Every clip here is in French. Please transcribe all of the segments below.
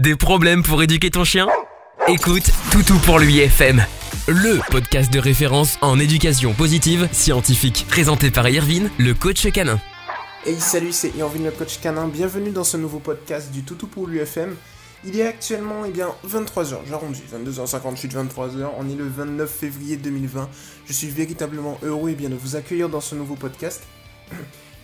Des problèmes pour éduquer ton chien? Écoute Toutou pour lui FM, le podcast de référence en éducation positive scientifique, présenté par Irvine, le coach canin. Hey salut, c'est Irvine le coach canin, bienvenue dans ce nouveau podcast du Toutou pour l'UFM. Il est actuellement eh bien 23h, j'arrondis, 22h58, 23h, on est le 29 février 2020. Je suis véritablement heureux eh bien, de vous accueillir dans ce nouveau podcast.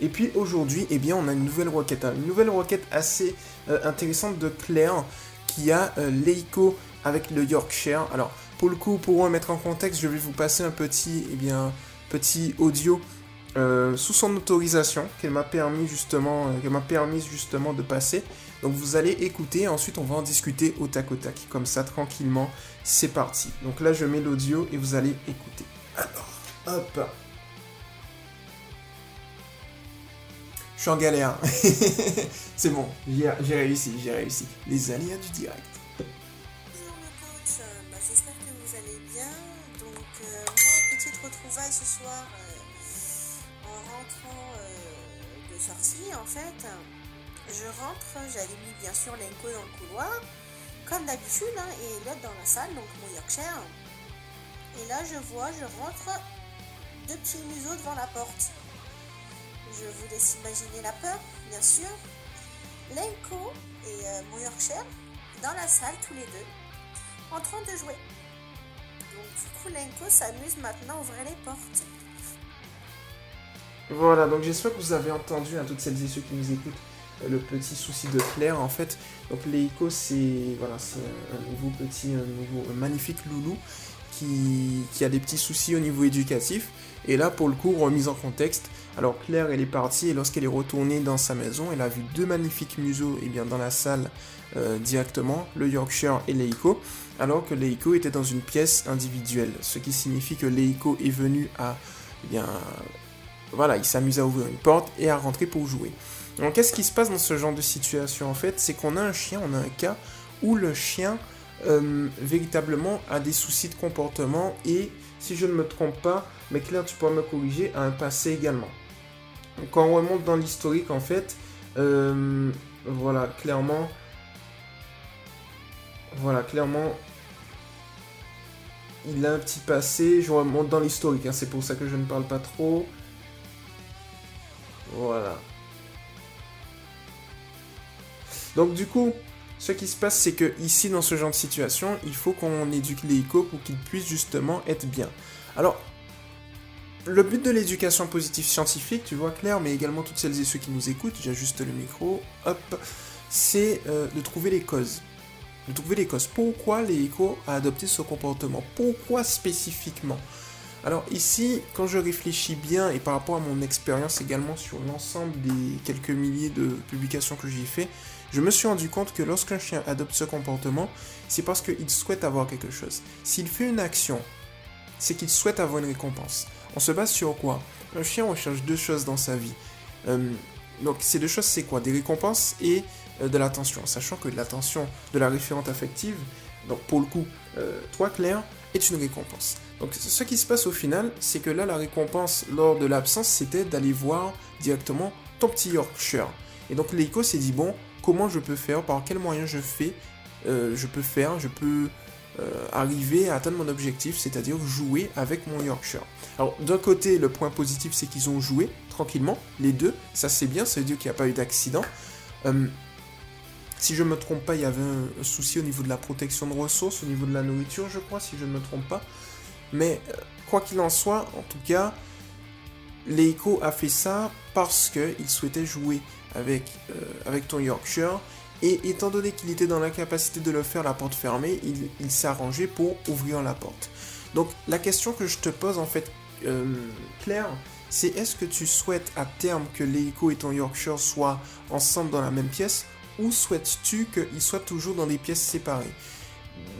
Et puis aujourd'hui, eh bien, on a une nouvelle requête, hein. une nouvelle requête assez euh, intéressante de Claire qui a euh, Leico avec le Yorkshire. Alors, pour le coup, pour remettre en contexte, je vais vous passer un petit, eh bien, petit audio euh, sous son autorisation qu'elle m'a permis justement, m'a permis justement de passer. Donc vous allez écouter, ensuite on va en discuter au tac au tac, comme ça tranquillement. C'est parti. Donc là je mets l'audio et vous allez écouter. Alors, hop. Je suis en galère. c'est bon, j'ai réussi, j'ai réussi. Les aléas du direct. Bonjour le coach, bah, j'espère que vous allez bien. Donc euh, moi, petite retrouvaille ce soir euh, en rentrant euh, de sortie en fait. Je rentre, j'avais mis bien sûr l'enco dans le couloir, comme d'habitude, hein, et l'autre dans la salle, donc mon Yorkshire. Et là je vois, je rentre deux petits museaux devant la porte. Je vous laisse imaginer la peur, bien sûr. Lenko et euh, dans la salle, tous les deux, en train de jouer. Donc, du coup, Lenko s'amuse maintenant à ouvrir les portes. Voilà, donc j'espère que vous avez entendu, à hein, toutes celles et ceux qui nous écoutent, euh, le petit souci de Claire en fait. Donc Leiko c'est un nouveau petit, un nouveau magnifique loulou qui, qui, a des petits soucis au niveau éducatif. Et là pour le coup remise en contexte, alors Claire, elle est partie et lorsqu'elle est retournée dans sa maison, elle a vu deux magnifiques museaux eh bien, dans la salle euh, directement, le Yorkshire et Leiko, alors que Leiko était dans une pièce individuelle, ce qui signifie que Leiko est venu à, eh bien, voilà, il s'amuse à ouvrir une porte et à rentrer pour jouer. Donc qu'est-ce qui se passe dans ce genre de situation en fait? C'est qu'on a un chien, on a un cas où le chien euh, véritablement a des soucis de comportement et si je ne me trompe pas, mais Claire tu pourras me corriger, a un passé également. Quand on remonte dans l'historique, en fait, euh, voilà, clairement, voilà, clairement, il a un petit passé. Je remonte dans l'historique, hein, c'est pour ça que je ne parle pas trop. Voilà. Donc du coup, ce qui se passe, c'est que ici, dans ce genre de situation, il faut qu'on éduque les pour qu'ils puissent justement être bien. Alors, le but de l'éducation positive scientifique, tu vois Claire, mais également toutes celles et ceux qui nous écoutent, j'ajuste le micro, hop, c'est euh, de trouver les causes. De trouver les causes. Pourquoi les a adopté ce comportement? Pourquoi spécifiquement? Alors ici, quand je réfléchis bien et par rapport à mon expérience également sur l'ensemble des quelques milliers de publications que j'ai fait, je me suis rendu compte que lorsqu'un chien adopte ce comportement, c'est parce qu'il souhaite avoir quelque chose. S'il fait une action, c'est qu'il souhaite avoir une récompense. On se base sur quoi? Un chien recherche deux choses dans sa vie. Euh, donc ces deux choses, c'est quoi? Des récompenses et euh, de l'attention. Sachant que l'attention de la référente affective, donc pour le coup, euh, toi Claire, est une récompense. Donc ce qui se passe au final, c'est que là, la récompense lors de l'absence, c'était d'aller voir directement ton petit Yorkshire. Et donc l'écho s'est dit, bon, comment je peux faire, par quels moyens je fais, je peux faire, je peux euh, arriver à atteindre mon objectif, c'est-à-dire jouer avec mon Yorkshire. Alors d'un côté, le point positif, c'est qu'ils ont joué tranquillement, les deux, ça c'est bien, ça veut dire qu'il n'y a pas eu d'accident. Euh, si je ne me trompe pas, il y avait un, souci au niveau de la protection de ressources, au niveau de la nourriture, je crois, si je ne me trompe pas. Mais euh, quoi qu'il en soit, en tout cas, Leiko a fait ça parce qu'il souhaitait jouer avec, avec ton Yorkshire et étant donné qu'il était dans l'incapacité de le faire la porte fermée, il, s'est arrangé pour ouvrir la porte. Donc la question que je te pose en fait, euh, Claire, c'est est-ce que tu souhaites à terme que Leiko et ton Yorkshire soient ensemble dans la même pièce ou souhaites-tu qu'ils soient toujours dans des pièces séparées?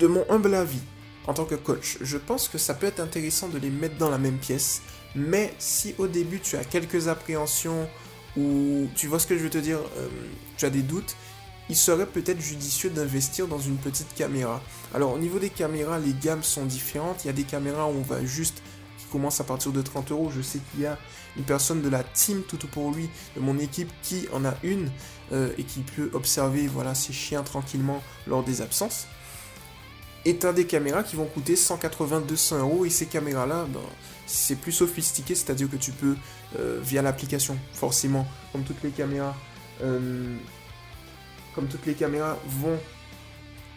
De mon humble avis, en tant que coach, je pense que ça peut être intéressant de les mettre dans la même pièce, mais si au début tu as quelques appréhensions ou tu vois ce que je veux te dire, euh, tu as des doutes, il serait peut-être judicieux d'investir dans une petite caméra. Alors au niveau des caméras, les gammes sont différentes. Il y a des caméras où on va juste commence à partir de 30 euros. Je sais qu'il y a une personne de la team tout pour lui, de mon équipe, qui en a une euh, et qui peut observer voilà, ses chiens tranquillement lors des absences. Et as des caméras qui vont coûter 180-200 euros et ces caméras-là, ben, c'est plus sophistiqué, c'est-à-dire que tu peux, euh, via l'application, forcément, comme toutes les caméras, euh, comme toutes les caméras vont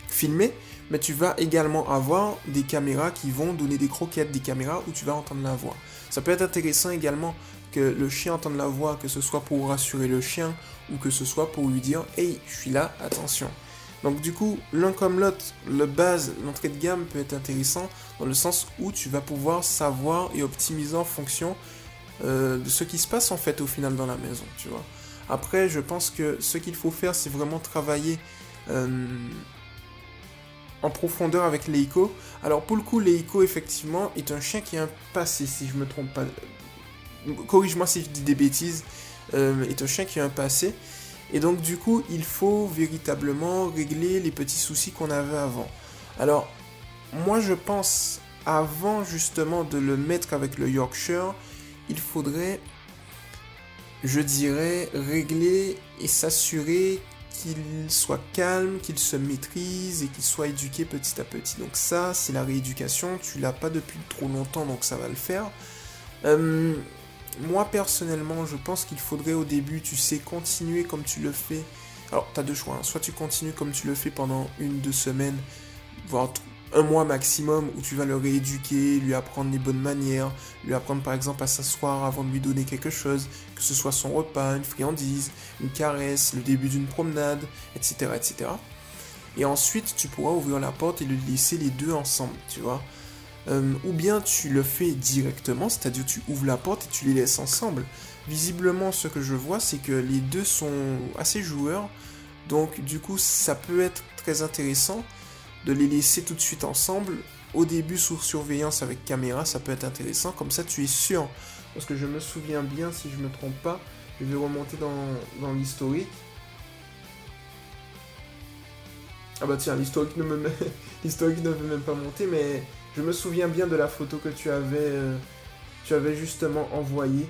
filmer, mais tu vas également avoir des caméras qui vont donner des croquettes, des caméras où tu vas entendre la voix. Ça peut être intéressant également que le chien entende la voix, que ce soit pour rassurer le chien ou que ce soit pour lui dire Hey, je suis là, attention. Donc du coup, l'un comme l'autre, le base, l'entrée de gamme peut être intéressant dans le sens où tu vas pouvoir savoir et optimiser en fonction euh, de ce qui se passe en fait au final dans la maison, tu vois. Après, je pense que ce qu'il faut faire, c'est vraiment travailler euh, en profondeur avec Leiko. Alors pour le coup, Leiko effectivement est un chien qui a un passé, si je me trompe pas. Corrige-moi si je dis des bêtises. Euh, est un chien qui a un passé. Et donc du coup, il faut véritablement régler les petits soucis qu'on avait avant. Alors, moi je pense, avant justement de le mettre avec le Yorkshire, il faudrait, je dirais, régler et s'assurer qu'il soit calme, qu'il se maîtrise et qu'il soit éduqué petit à petit. Donc ça, c'est la rééducation. Tu l'as pas depuis trop longtemps, donc ça va le faire. Euh, moi personnellement, je pense qu'il faudrait au début, tu sais, continuer comme tu le fais. Alors, tu as deux choix. Hein. Soit tu continues comme tu le fais pendant une, deux semaines, voire un mois maximum, où tu vas le rééduquer, lui apprendre les bonnes manières, lui apprendre par exemple à s'asseoir avant de lui donner quelque chose, que ce soit son repas, une friandise, une caresse, le début d'une promenade, etc., etc. Et ensuite, tu pourras ouvrir la porte et le laisser les deux ensemble, tu vois. Euh, ou bien tu le fais directement, c'est-à-dire tu ouvres la porte et tu les laisses ensemble. Visiblement, ce que je vois, c'est que les deux sont assez joueurs, donc du coup, ça peut être très intéressant de les laisser tout de suite ensemble. Au début, sous surveillance avec caméra, ça peut être intéressant, comme ça tu es sûr. Parce que je me souviens bien, si je me trompe pas, je vais remonter dans, dans l'historique. Ah bah tiens, l'historique ne me l'historique ne veut même pas monter, mais je me souviens bien de la photo que tu avais, euh, tu avais justement envoyée.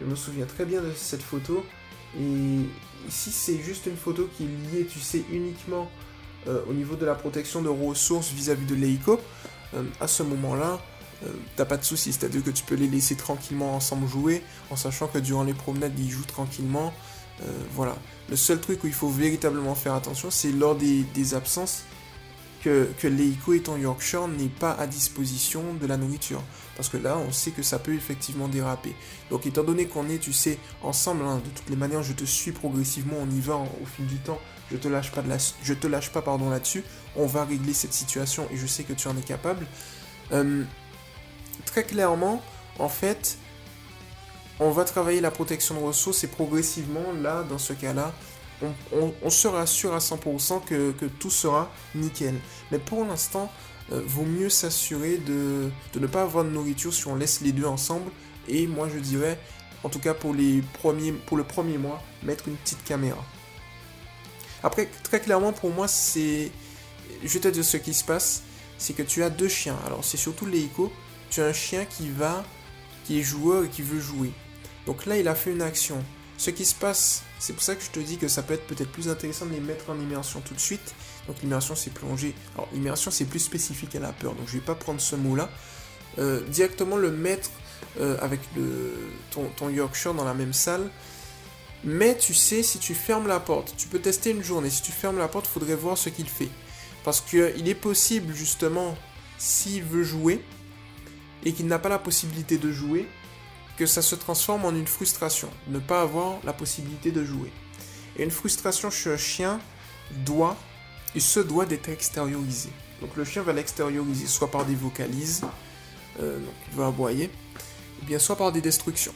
Je me souviens très bien de cette photo. Et ici, c'est juste une photo qui est liée, tu sais, uniquement euh, au niveau de la protection de ressources vis-à-vis de Leico. Euh, à ce moment-là, t'as pas de soucis. C'est-à-dire que tu peux les laisser tranquillement ensemble jouer, en sachant que durant les promenades, ils jouent tranquillement. voilà. Le seul truc où il faut véritablement faire attention, c'est lors des absences que, que ton Yorkshire n'aient pas à disposition de la nourriture. Parce que là, on sait que ça peut effectivement déraper. Donc, étant donné qu'on est, tu sais, ensemble, hein, de toutes les manières, je te suis progressivement, on y va au fil du temps. Je te lâche pas te lâche pas, pardon, là-dessus. On va régler cette situation et je sais que tu en es capable. Euh, très clairement, en fait, on va travailler la protection de ressources et progressivement, là, dans ce cas-là, on, se rassure à 100% que, tout sera nickel. Mais pour l'instant, euh, vaut mieux s'assurer de, ne pas avoir de nourriture si on laisse les deux ensemble. Et moi, je dirais, en tout cas pour le premier mois, mettre une petite caméra. Après, très clairement, pour moi, c'est. Je vais te dire ce qui se passe c'est que tu as deux chiens. Alors, c'est surtout Leiko. Tu as un chien qui va. qui est joueur et qui veut jouer. Donc là, il a fait une action. Ce qui se passe, c'est pour ça que je te dis que ça peut être peut-être plus intéressant de les mettre en immersion tout de suite. Donc l'immersion c'est plonger. Alors l'immersion c'est plus spécifique à la peur, donc je vais pas prendre ce mot-là. Euh, directement le mettre euh, avec le, ton, Yorkshire dans la même salle. Mais tu sais, si tu fermes la porte, tu peux tester une journée. Si tu fermes la porte, il faudrait voir ce qu'il fait. Parce qu'il est possible justement, s'il veut jouer et qu'il n'a pas la possibilité de jouer, que ça se transforme en une frustration, ne pas avoir la possibilité de jouer. Et une frustration chez un chien doit, il se doit d'être extériorisé. Donc le chien va l'extérioriser soit par des vocalises, euh, donc il va aboyer, ou bien soit par des destructions.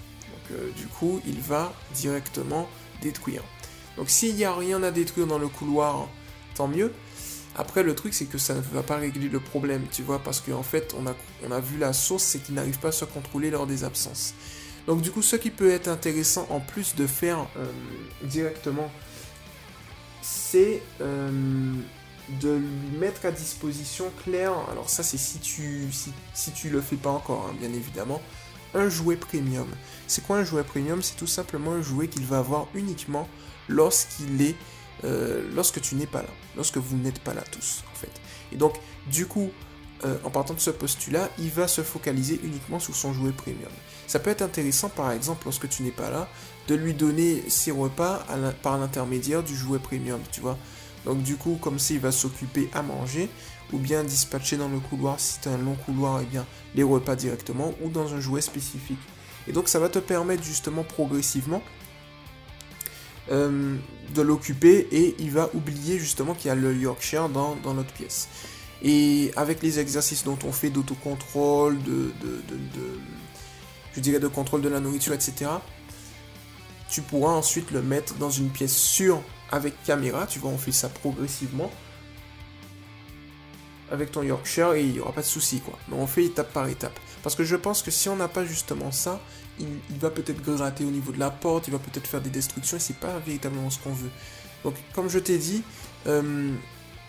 Euh, du coup, il va directement détruire. Donc s'il n'y a rien à détruire dans le couloir, tant mieux. Après, le truc, c'est que ça ne va pas régler le problème, tu vois, parce qu'en fait, on a, vu la source, c'est qu'il n'arrive pas à se contrôler lors des absences. Donc, du coup, ce qui peut être intéressant, en plus de faire euh, directement, c'est euh, de lui mettre à disposition clair. Alors ça c'est si tu si, si tu le fais pas encore, hein, bien évidemment. Un jouet premium. C'est quoi un jouet premium? C'est tout simplement un jouet qu'il va avoir uniquement lorsqu'il est euh, lorsque tu n'es pas là, lorsque vous n'êtes pas là tous en fait. Et donc du coup, euh, en partant de ce postulat, il va se focaliser uniquement sur son jouet premium. Ça peut être intéressant par exemple lorsque tu n'es pas là, de lui donner ses repas par l'intermédiaire du jouet premium, tu vois. Donc du coup, comme ça, il va s'occuper à manger, ou bien dispatcher dans le couloir, si as un long couloir, et eh bien les repas directement, ou dans un jouet spécifique. Et donc ça va te permettre justement progressivement euh, de l'occuper et il va oublier justement qu'il y a le Yorkshire dans, dans notre pièce. Et avec les exercices dont on fait d'autocontrôle, de, de, je dirais de contrôle de la nourriture, etc., tu pourras ensuite le mettre dans une pièce sûre avec caméra. Tu vois, on fait ça progressivement avec ton Yorkshire et il n'y aura pas de souci quoi. Mais on fait étape par étape. Parce que je pense que si on n'a pas justement ça, il, va peut-être gratter au niveau de la porte, il va peut-être faire des destructions et c'est pas véritablement ce qu'on veut. Donc comme je t'ai dit, euh,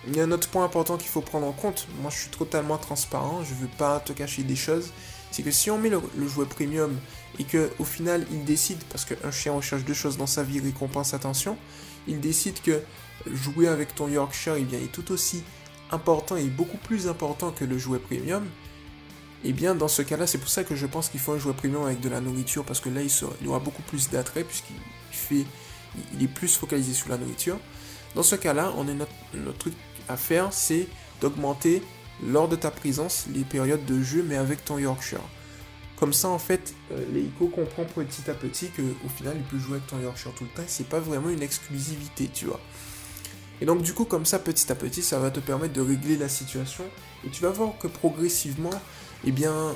il y a un autre point important qu'il faut prendre en compte. Moi je suis totalement transparent, je veux pas te cacher des choses. C'est que si on met le, jouet premium et que au final il décide, parce qu'un chien recherche deux choses dans sa vie, récompense, attention, il décide que jouer avec ton Yorkshire eh bien, est tout aussi important et beaucoup plus important que le jouet premium, eh bien dans ce cas-là, c'est pour ça que je pense qu'il faut un jouet premium avec de la nourriture, parce que là il, sera, aura beaucoup plus d'attrait, puisqu'il fait, il est plus focalisé sur la nourriture. Dans ce cas-là, on est notre, truc à faire, c'est d'augmenter lors de ta présence les périodes de jeu, mais avec ton Yorkshire. Comme ça, en fait, euh, l'Eiko comprend petit à petit que au final, il peut jouer avec ton Yorkshire tout le temps. C'est pas vraiment une exclusivité, tu vois. Et donc du coup comme ça petit à petit ça va te permettre de régler la situation et tu vas voir que progressivement eh bien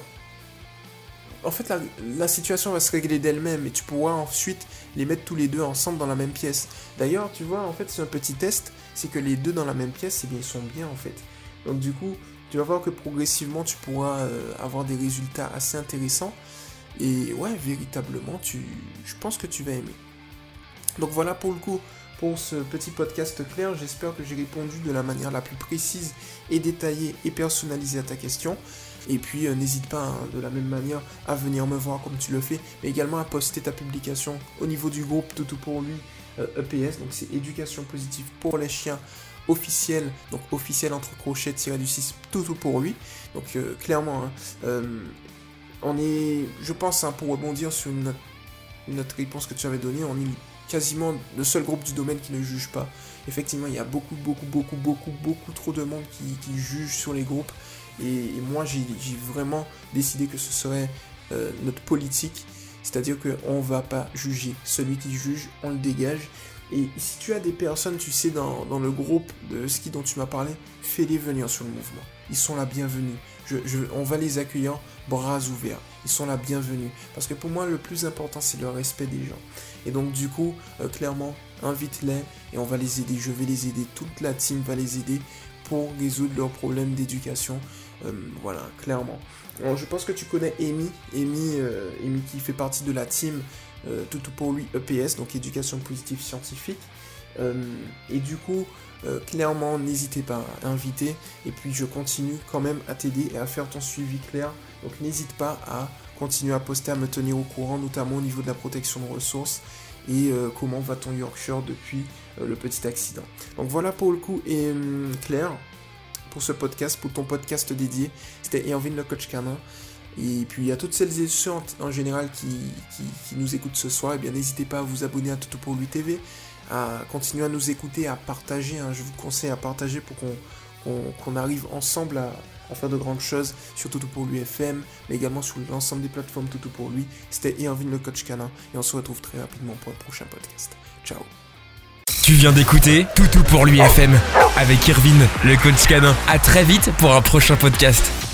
en fait la, situation va se régler d'elle-même et tu pourras ensuite les mettre tous les deux ensemble dans la même pièce. D'ailleurs tu vois en fait c'est un petit test c'est que les deux dans la même pièce eh bien ils sont bien en fait. Donc du coup tu vas voir que progressivement tu pourras euh, avoir des résultats assez intéressants et ouais véritablement tu je pense que tu vas aimer. Donc voilà pour le coup pour ce petit podcast clair. J'espère que j'ai répondu de la manière la plus précise et détaillée et personnalisée à ta question. Et puis euh, n'hésite pas hein, de la même manière à venir me voir comme tu le fais, mais également à poster ta publication au niveau du groupe Toutou pour lui EPS. Euh, e donc c'est éducation positive pour les chiens officiel, donc officiel entre crochets tiré du 6 Toutou pour lui. Donc euh, clairement, hein, on est, je pense, hein, pour rebondir sur une, une autre réponse que tu avais donnée, on est quasiment le seul groupe du domaine qui ne juge pas. Effectivement, il y a beaucoup, beaucoup, beaucoup, beaucoup, beaucoup trop de monde qui, juge sur les groupes. Et, moi, j'ai vraiment décidé que ce serait euh, notre politique. C'est-à-dire qu'on ne va pas juger. Celui qui juge, on le dégage. Et si tu as des personnes, tu sais, dans, le groupe de ski dont tu m'as parlé, fais-les venir sur le mouvement. Ils sont la bienvenue. on va les accueillir bras ouverts. Ils sont la bienvenue. Parce que pour moi, le plus important, c'est le respect des gens. Et donc, du coup, euh, clairement, invite-les et on va les aider. Je vais les aider. Toute la team va les aider pour résoudre leurs problèmes d'éducation. Euh, voilà, clairement. je pense que tu connais Amy. Amy, euh, Amy qui fait partie de la team tout pour lui EPS, donc éducation positive scientifique. et du coup, clairement, n'hésitez pas à inviter. Et puis, je continue quand même à t'aider et à faire ton suivi clair. Donc, n'hésite pas à continuer à poster, à me tenir au courant, notamment au niveau de la protection de ressources et euh, comment va ton Yorkshire depuis euh, le petit accident. Donc voilà pour le coup et hum, Claire pour ce podcast, pour ton podcast dédié. C'était Erwin le coach canin. Et puis à toutes celles et ceux en, général qui, nous écoutent ce soir, eh bien n'hésitez pas à vous abonner à Toto pour lui TV, à continuer à nous écouter, à partager. Hein. je vous conseille à partager pour qu'on arrive ensemble à, à faire de grandes choses sur Toutou pour lui FM, mais également sur l'ensemble des plateformes Toutou pour lui. C'était Irvin le coach canin et on se retrouve très rapidement pour un prochain podcast. Ciao. Tu viens d'écouter Toutou pour lui FM avec Irvine, le coach canin. À très vite pour un prochain podcast.